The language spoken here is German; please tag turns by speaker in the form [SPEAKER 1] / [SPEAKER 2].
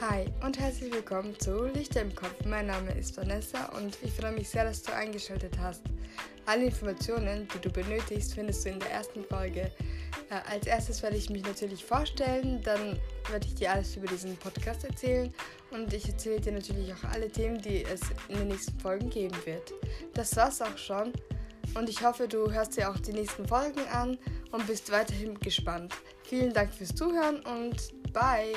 [SPEAKER 1] Hi und herzlich willkommen zu Lichter im Kopf. Mein Name ist Vanessa und ich freue mich sehr, dass du eingeschaltet hast. Alle Informationen, die du benötigst, findest du in der ersten Folge. Äh, als erstes werde ich mich natürlich vorstellen, dann werde ich dir alles über diesen Podcast erzählen und ich erzähle dir natürlich auch alle Themen, die es in den nächsten Folgen geben wird. Das war's auch schon und ich hoffe, du hörst dir auch die nächsten Folgen an und bist weiterhin gespannt. Vielen Dank fürs Zuhören und bye!